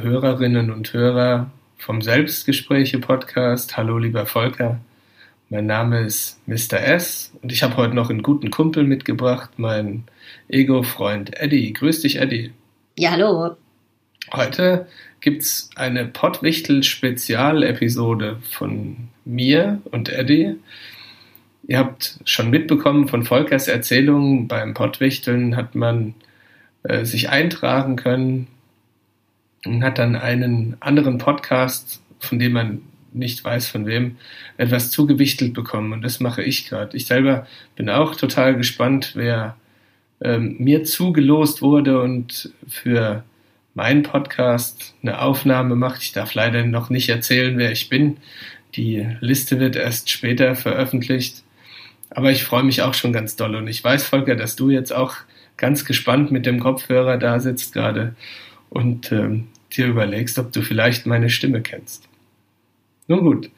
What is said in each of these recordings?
Liebe Hörerinnen und Hörer vom Selbstgespräche-Podcast. Hallo, lieber Volker. Mein Name ist Mr. S und ich habe heute noch einen guten Kumpel mitgebracht, meinen Ego-Freund Eddie. Grüß dich, Eddie. Ja, hallo. Heute gibt es eine Pottwichtel-Spezialepisode von mir und Eddie. Ihr habt schon mitbekommen von Volkers Erzählungen, beim Pottwichteln hat man äh, sich eintragen können, und hat dann einen anderen Podcast, von dem man nicht weiß von wem, etwas zugewichtelt bekommen. Und das mache ich gerade. Ich selber bin auch total gespannt, wer ähm, mir zugelost wurde und für meinen Podcast eine Aufnahme macht. Ich darf leider noch nicht erzählen, wer ich bin. Die Liste wird erst später veröffentlicht. Aber ich freue mich auch schon ganz doll. Und ich weiß, Volker, dass du jetzt auch ganz gespannt mit dem Kopfhörer da sitzt gerade und ähm, dir überlegst, ob du vielleicht meine Stimme kennst. Nun gut.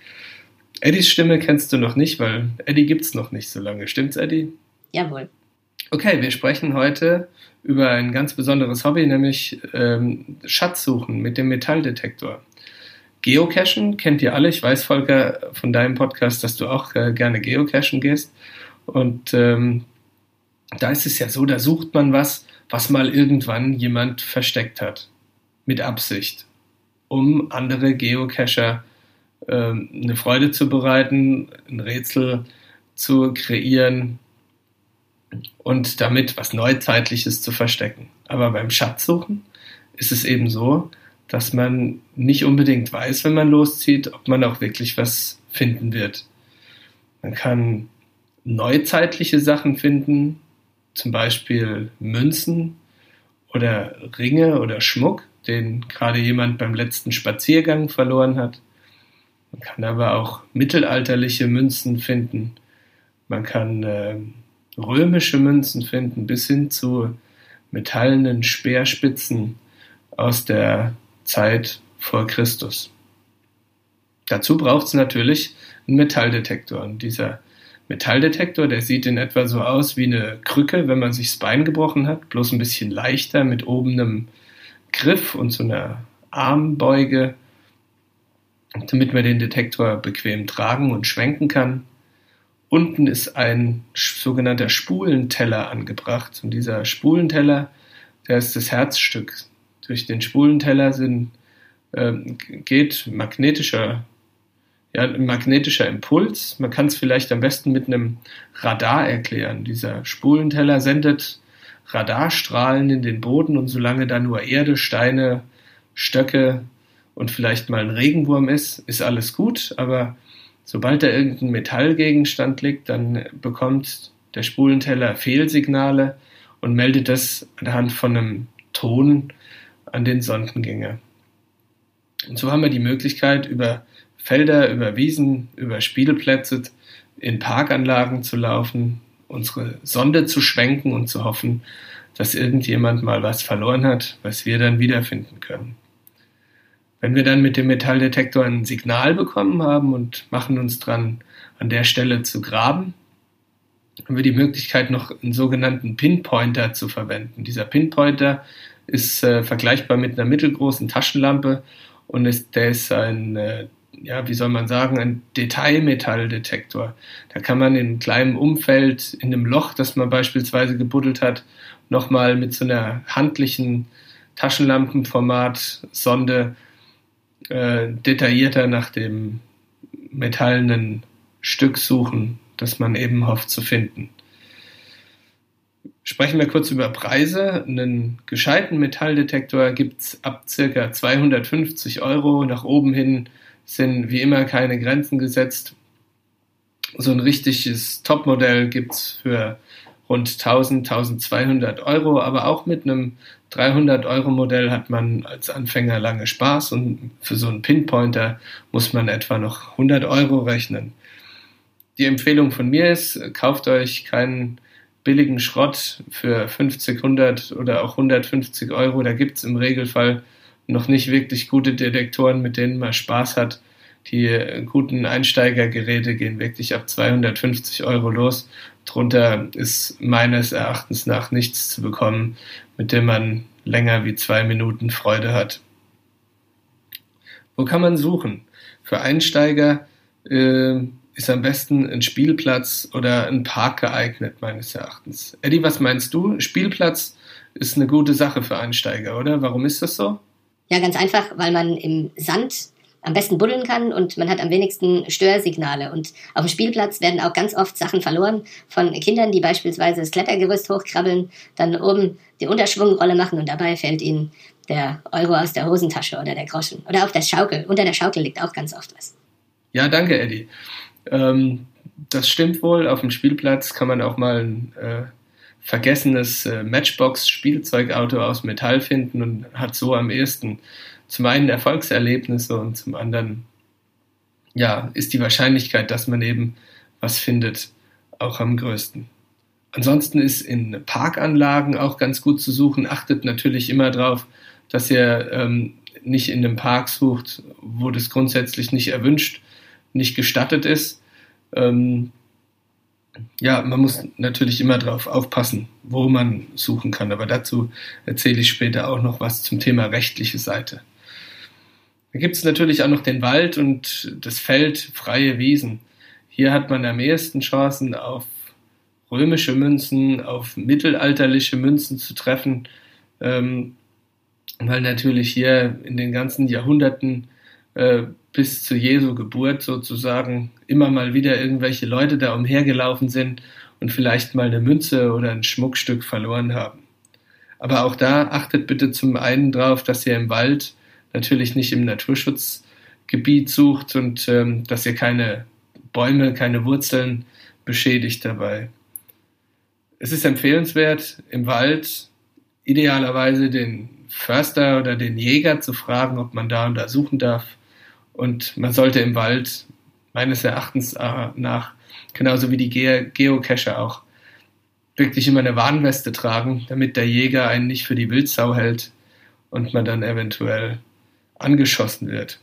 Eddies Stimme kennst du noch nicht, weil Eddie gibt's noch nicht so lange. Stimmt's, Eddie? Jawohl. Okay, wir sprechen heute über ein ganz besonderes Hobby, nämlich ähm, Schatzsuchen mit dem Metalldetektor. Geocachen kennt ihr alle. Ich weiß, Volker, von deinem Podcast, dass du auch äh, gerne geocachen gehst. Und ähm, da ist es ja so, da sucht man was, was mal irgendwann jemand versteckt hat mit Absicht, um andere Geocacher äh, eine Freude zu bereiten, ein Rätsel zu kreieren und damit was Neuzeitliches zu verstecken. Aber beim Schatzsuchen ist es eben so, dass man nicht unbedingt weiß, wenn man loszieht, ob man auch wirklich was finden wird. Man kann neuzeitliche Sachen finden, zum Beispiel Münzen oder Ringe oder Schmuck den gerade jemand beim letzten Spaziergang verloren hat. Man kann aber auch mittelalterliche Münzen finden. Man kann äh, römische Münzen finden, bis hin zu metallenen Speerspitzen aus der Zeit vor Christus. Dazu braucht es natürlich einen Metalldetektor. Und dieser Metalldetektor, der sieht in etwa so aus wie eine Krücke, wenn man sich das Bein gebrochen hat, bloß ein bisschen leichter mit oben einem Griff und so einer Armbeuge, damit man den Detektor bequem tragen und schwenken kann. Unten ist ein sogenannter Spulenteller angebracht und dieser Spulenteller, der ist das Herzstück. Durch den Spulenteller sind, äh, geht magnetischer, ja, ein magnetischer Impuls. Man kann es vielleicht am besten mit einem Radar erklären. Dieser Spulenteller sendet Radarstrahlen in den Boden und solange da nur Erde, Steine, Stöcke und vielleicht mal ein Regenwurm ist, ist alles gut, aber sobald da irgendein Metallgegenstand liegt, dann bekommt der Spulenteller Fehlsignale und meldet das anhand von einem Ton an den Sondengänger. Und so haben wir die Möglichkeit, über Felder, über Wiesen, über Spielplätze in Parkanlagen zu laufen, unsere Sonde zu schwenken und zu hoffen, dass irgendjemand mal was verloren hat, was wir dann wiederfinden können. Wenn wir dann mit dem Metalldetektor ein Signal bekommen haben und machen uns dran, an der Stelle zu graben, haben wir die Möglichkeit, noch einen sogenannten Pinpointer zu verwenden. Dieser Pinpointer ist äh, vergleichbar mit einer mittelgroßen Taschenlampe und ist, der ist ein äh, ja, wie soll man sagen, ein Detailmetalldetektor. Da kann man in kleinem Umfeld, in einem Loch, das man beispielsweise gebuddelt hat, nochmal mit so einer handlichen Taschenlampenformat Sonde äh, detaillierter nach dem metallenen Stück suchen, das man eben hofft zu finden. Sprechen wir kurz über Preise. Einen gescheiten Metalldetektor gibt es ab circa 250 Euro nach oben hin sind wie immer keine Grenzen gesetzt. So ein richtiges Topmodell gibt es für rund 1000, 1200 Euro, aber auch mit einem 300 Euro Modell hat man als Anfänger lange Spaß und für so einen Pinpointer muss man etwa noch 100 Euro rechnen. Die Empfehlung von mir ist, kauft euch keinen billigen Schrott für 50, 100 oder auch 150 Euro. Da gibt es im Regelfall noch nicht wirklich gute Detektoren, mit denen man Spaß hat. Die guten Einsteigergeräte gehen wirklich ab 250 Euro los. Drunter ist meines Erachtens nach nichts zu bekommen, mit dem man länger wie zwei Minuten Freude hat. Wo kann man suchen? Für Einsteiger äh, ist am besten ein Spielplatz oder ein Park geeignet, meines Erachtens. Eddie, was meinst du? Spielplatz ist eine gute Sache für Einsteiger, oder? Warum ist das so? Ja, ganz einfach, weil man im Sand am besten buddeln kann und man hat am wenigsten Störsignale. Und auf dem Spielplatz werden auch ganz oft Sachen verloren von Kindern, die beispielsweise das Klettergerüst hochkrabbeln, dann oben die Unterschwungrolle machen und dabei fällt ihnen der Euro aus der Hosentasche oder der Groschen. Oder auf der Schaukel. Unter der Schaukel liegt auch ganz oft was. Ja, danke, Eddie. Ähm, das stimmt wohl. Auf dem Spielplatz kann man auch mal ein äh, vergessenes äh, Matchbox-Spielzeugauto aus Metall finden und hat so am ehesten zum einen Erfolgserlebnisse und zum anderen ja, ist die Wahrscheinlichkeit, dass man eben was findet, auch am größten. Ansonsten ist in Parkanlagen auch ganz gut zu suchen. Achtet natürlich immer darauf, dass ihr ähm, nicht in einem Park sucht, wo das grundsätzlich nicht erwünscht, nicht gestattet ist. Ähm, ja, man muss natürlich immer darauf aufpassen, wo man suchen kann. Aber dazu erzähle ich später auch noch was zum Thema rechtliche Seite. Da gibt es natürlich auch noch den Wald und das Feld, freie Wiesen. Hier hat man am ehesten Chancen, auf römische Münzen, auf mittelalterliche Münzen zu treffen, ähm, weil natürlich hier in den ganzen Jahrhunderten äh, bis zu Jesu Geburt sozusagen immer mal wieder irgendwelche Leute da umhergelaufen sind und vielleicht mal eine Münze oder ein Schmuckstück verloren haben. Aber auch da achtet bitte zum einen drauf, dass ihr im Wald natürlich nicht im Naturschutzgebiet sucht und ähm, dass ihr keine Bäume, keine Wurzeln beschädigt dabei. Es ist empfehlenswert, im Wald idealerweise den Förster oder den Jäger zu fragen, ob man da und da suchen darf. Und man sollte im Wald meines Erachtens äh, nach, genauso wie die Ge Geocacher auch, wirklich immer eine Warnweste tragen, damit der Jäger einen nicht für die Wildsau hält und man dann eventuell angeschossen wird.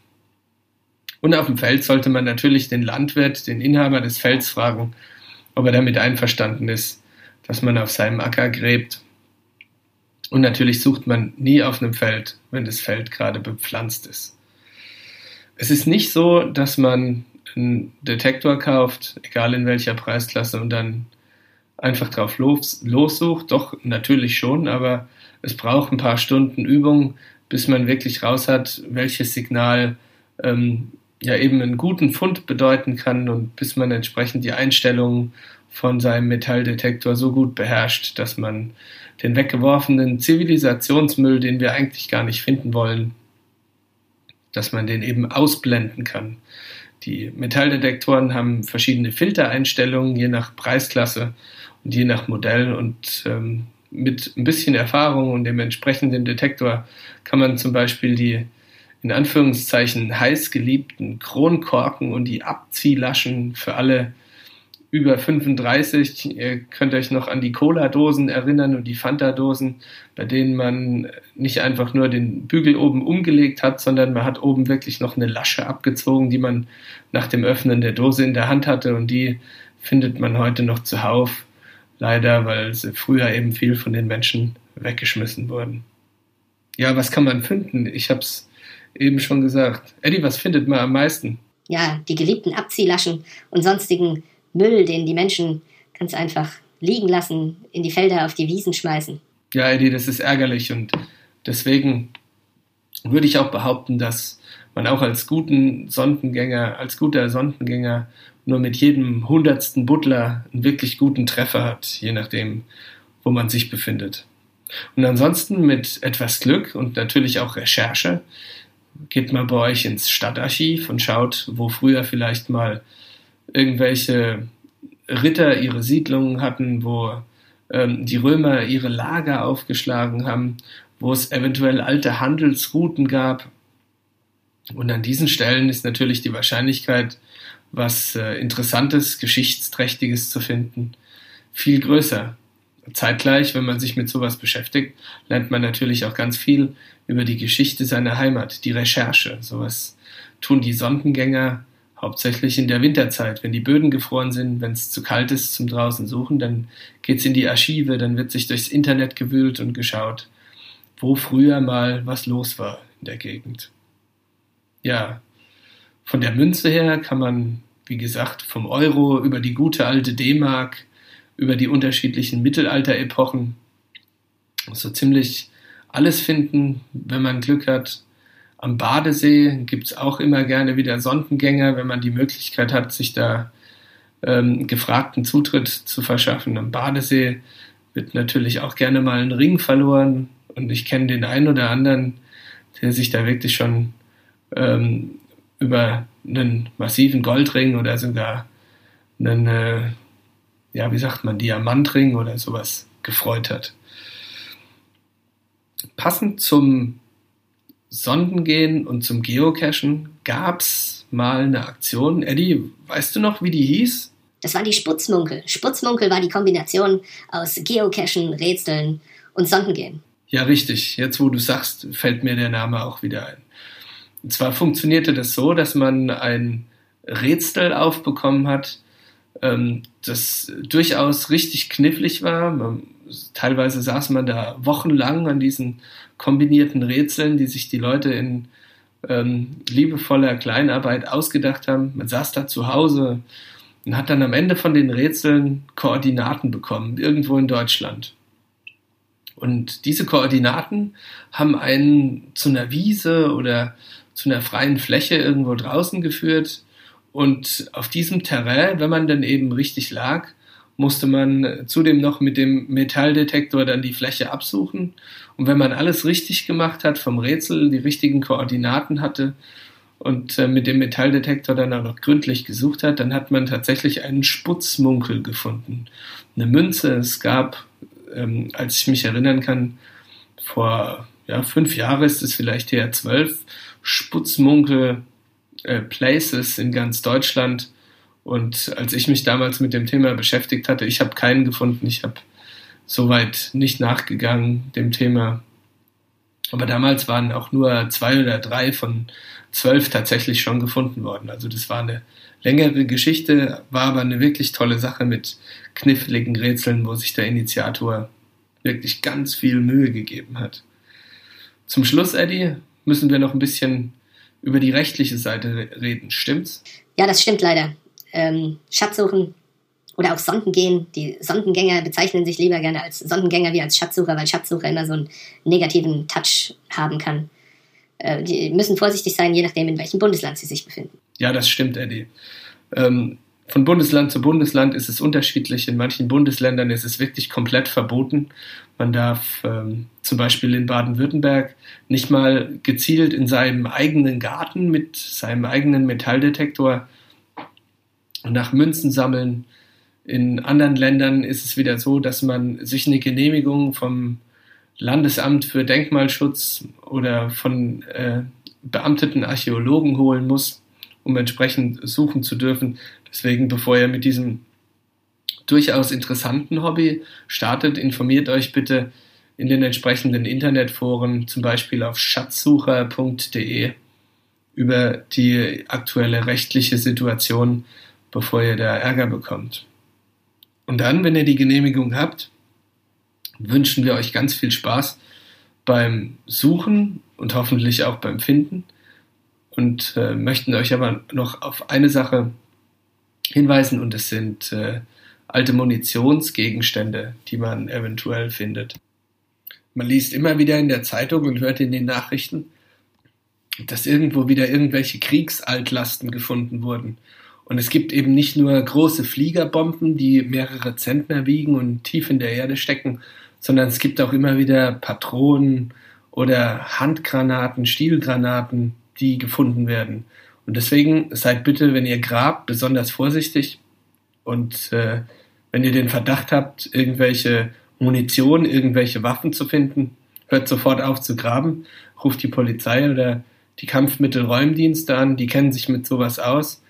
Und auf dem Feld sollte man natürlich den Landwirt, den Inhaber des Felds fragen, ob er damit einverstanden ist, dass man auf seinem Acker gräbt. Und natürlich sucht man nie auf einem Feld, wenn das Feld gerade bepflanzt ist. Es ist nicht so, dass man einen Detektor kauft, egal in welcher Preisklasse, und dann einfach drauf los, lossucht. Doch, natürlich schon, aber es braucht ein paar Stunden Übung, bis man wirklich raus hat, welches Signal ähm, ja eben einen guten Fund bedeuten kann und bis man entsprechend die Einstellungen von seinem Metalldetektor so gut beherrscht, dass man den weggeworfenen Zivilisationsmüll, den wir eigentlich gar nicht finden wollen, dass man den eben ausblenden kann. Die Metalldetektoren haben verschiedene Filtereinstellungen, je nach Preisklasse und je nach Modell und ähm, mit ein bisschen Erfahrung und dem entsprechenden Detektor kann man zum Beispiel die in Anführungszeichen heiß geliebten Kronkorken und die Abziehlaschen für alle über 35. Ihr könnt euch noch an die Cola-Dosen erinnern und die Fanta-Dosen, bei denen man nicht einfach nur den Bügel oben umgelegt hat, sondern man hat oben wirklich noch eine Lasche abgezogen, die man nach dem Öffnen der Dose in der Hand hatte und die findet man heute noch zuhauf leider, weil sie früher eben viel von den Menschen weggeschmissen wurden. Ja, was kann man finden? Ich habe es eben schon gesagt. Eddie, was findet man am meisten? Ja, die geliebten Abziehlaschen und sonstigen Müll, den die Menschen ganz einfach liegen lassen, in die Felder, auf die Wiesen schmeißen. Ja, Eddie, das ist ärgerlich und deswegen würde ich auch behaupten, dass man auch als guten Sondengänger, als guter Sondengänger nur mit jedem hundertsten Butler einen wirklich guten Treffer hat, je nachdem, wo man sich befindet. Und ansonsten mit etwas Glück und natürlich auch Recherche geht man bei euch ins Stadtarchiv und schaut, wo früher vielleicht mal irgendwelche Ritter ihre Siedlungen hatten, wo ähm, die Römer ihre Lager aufgeschlagen haben, wo es eventuell alte Handelsrouten gab. Und an diesen Stellen ist natürlich die Wahrscheinlichkeit, was äh, Interessantes, Geschichtsträchtiges zu finden, viel größer. Zeitgleich, wenn man sich mit sowas beschäftigt, lernt man natürlich auch ganz viel über die Geschichte seiner Heimat, die Recherche. Sowas tun die Sondengänger hauptsächlich in der Winterzeit. Wenn die Böden gefroren sind, wenn es zu kalt ist zum draußen suchen, dann geht's in die Archive, dann wird sich durchs Internet gewühlt und geschaut, wo früher mal was los war in der Gegend. ja, von der Münze her kann man, wie gesagt, vom Euro über die gute alte D-Mark, über die unterschiedlichen Mittelalter-Epochen so ziemlich alles finden, wenn man Glück hat. Am Badesee gibt es auch immer gerne wieder Sondengänger, wenn man die Möglichkeit hat, sich da ähm, gefragten Zutritt zu verschaffen. Am Badesee wird natürlich auch gerne mal ein Ring verloren und ich kenne den einen oder anderen, der sich da wirklich schon ähm, über einen massiven Goldring oder sogar einen, äh, ja, wie sagt man, Diamantring oder sowas gefreut hat. Passend zum Sondengehen und zum Geocachen gab es mal eine Aktion. Eddie, weißt du noch, wie die hieß? Das war die Sputzmunkel. Sputzmunkel war die Kombination aus Geocachen, Rätseln und Sondengehen. Ja, richtig. Jetzt, wo du sagst, fällt mir der Name auch wieder ein. Und zwar funktionierte das so, dass man ein Rätsel aufbekommen hat, ähm, das durchaus richtig knifflig war. Man, teilweise saß man da wochenlang an diesen kombinierten Rätseln, die sich die Leute in ähm, liebevoller Kleinarbeit ausgedacht haben. Man saß da zu Hause und hat dann am Ende von den Rätseln Koordinaten bekommen, irgendwo in Deutschland. Und diese Koordinaten haben einen zu einer Wiese oder zu einer freien Fläche irgendwo draußen geführt. Und auf diesem Terrain, wenn man dann eben richtig lag, musste man zudem noch mit dem Metalldetektor dann die Fläche absuchen. Und wenn man alles richtig gemacht hat, vom Rätsel die richtigen Koordinaten hatte und äh, mit dem Metalldetektor dann auch noch gründlich gesucht hat, dann hat man tatsächlich einen Sputzmunkel gefunden. Eine Münze, es gab, ähm, als ich mich erinnern kann, vor ja, fünf Jahren ist es vielleicht eher zwölf, Sputzmunkel äh, Places in ganz Deutschland. Und als ich mich damals mit dem Thema beschäftigt hatte, ich habe keinen gefunden. Ich habe soweit nicht nachgegangen dem Thema. Aber damals waren auch nur zwei oder drei von zwölf tatsächlich schon gefunden worden. Also das war eine längere Geschichte, war aber eine wirklich tolle Sache mit kniffligen Rätseln, wo sich der Initiator wirklich ganz viel Mühe gegeben hat. Zum Schluss, Eddie, müssen wir noch ein bisschen über die rechtliche Seite reden. Stimmt's? Ja, das stimmt leider. Ähm, Schatzsuchen oder auch Sondengehen. Die Sondengänger bezeichnen sich lieber gerne als Sondengänger wie als Schatzsucher, weil Schatzsucher immer so einen negativen Touch haben kann. Äh, die müssen vorsichtig sein, je nachdem, in welchem Bundesland sie sich befinden. Ja, das stimmt, Eddie. Ähm, von Bundesland zu Bundesland ist es unterschiedlich. In manchen Bundesländern ist es wirklich komplett verboten. Man darf ähm, zum Beispiel in Baden-Württemberg nicht mal gezielt in seinem eigenen Garten mit seinem eigenen Metalldetektor nach Münzen sammeln. In anderen Ländern ist es wieder so, dass man sich eine Genehmigung vom Landesamt für Denkmalschutz oder von äh, beamteten Archäologen holen muss, um entsprechend suchen zu dürfen. Deswegen, bevor ihr mit diesem durchaus interessanten Hobby startet, informiert euch bitte in den entsprechenden Internetforen, zum Beispiel auf schatzsucher.de, über die aktuelle rechtliche Situation, bevor ihr da Ärger bekommt. Und dann, wenn ihr die Genehmigung habt, wünschen wir euch ganz viel Spaß beim Suchen und hoffentlich auch beim Finden und äh, möchten euch aber noch auf eine Sache hinweisen und es sind äh, alte Munitionsgegenstände, die man eventuell findet. Man liest immer wieder in der Zeitung und hört in den Nachrichten, dass irgendwo wieder irgendwelche Kriegsaltlasten gefunden wurden. Und es gibt eben nicht nur große Fliegerbomben, die mehrere Zentner wiegen und tief in der Erde stecken, sondern es gibt auch immer wieder Patronen oder Handgranaten, Stielgranaten, die gefunden werden. Und deswegen seid bitte, wenn ihr grabt, besonders vorsichtig. Und äh, wenn ihr den Verdacht habt, irgendwelche Munition, irgendwelche Waffen zu finden, hört sofort auf zu graben, ruft die Polizei oder die Kampfmittelräumdienste an, die kennen sich mit sowas aus,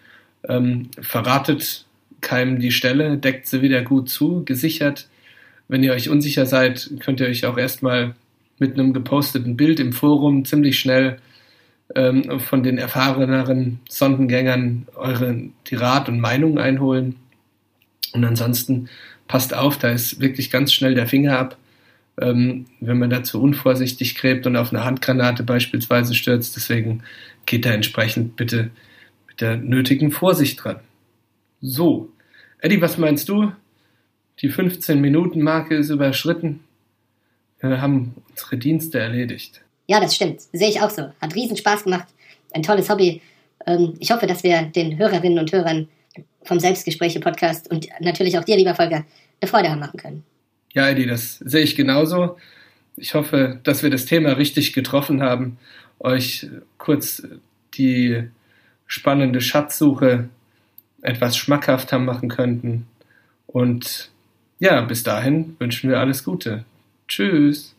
ähm, verratet keinem die Stelle, deckt sie wieder gut zu, gesichert. Wenn ihr euch unsicher seid, könnt ihr euch auch erstmal mit einem geposteten Bild im Forum ziemlich schnell ähm, von den erfahreneren Sondengängern eure die Rat und Meinung einholen. Und ansonsten passt auf, da ist wirklich ganz schnell der Finger ab. ähm, wenn man dazu unvorsichtig gräbt und auf eine Handgranate beispielsweise stürzt. Deswegen geht da entsprechend bitte der nötigen Vorsicht dran. So, Eddie, was meinst du? Die 15-Minuten-Marke ist überschritten. Wir haben unsere Dienste erledigt. Ja, das stimmt. Sehe ich auch so. Hat riesen Spaß gemacht. Ein tolles Hobby. Ähm, ich hoffe, dass wir den Hörerinnen und Hörern vom Selbstgespräche-Podcast und natürlich auch dir, lieber Volker, eine Freude haben machen können. Ja, Eddie, das sehe ich genauso. Ich hoffe, dass wir das Thema richtig getroffen haben, euch kurz die spannende Schatzsuche etwas schmackhafter machen könnten. Und ja, bis dahin wünschen wir alles Gute. Tschüss.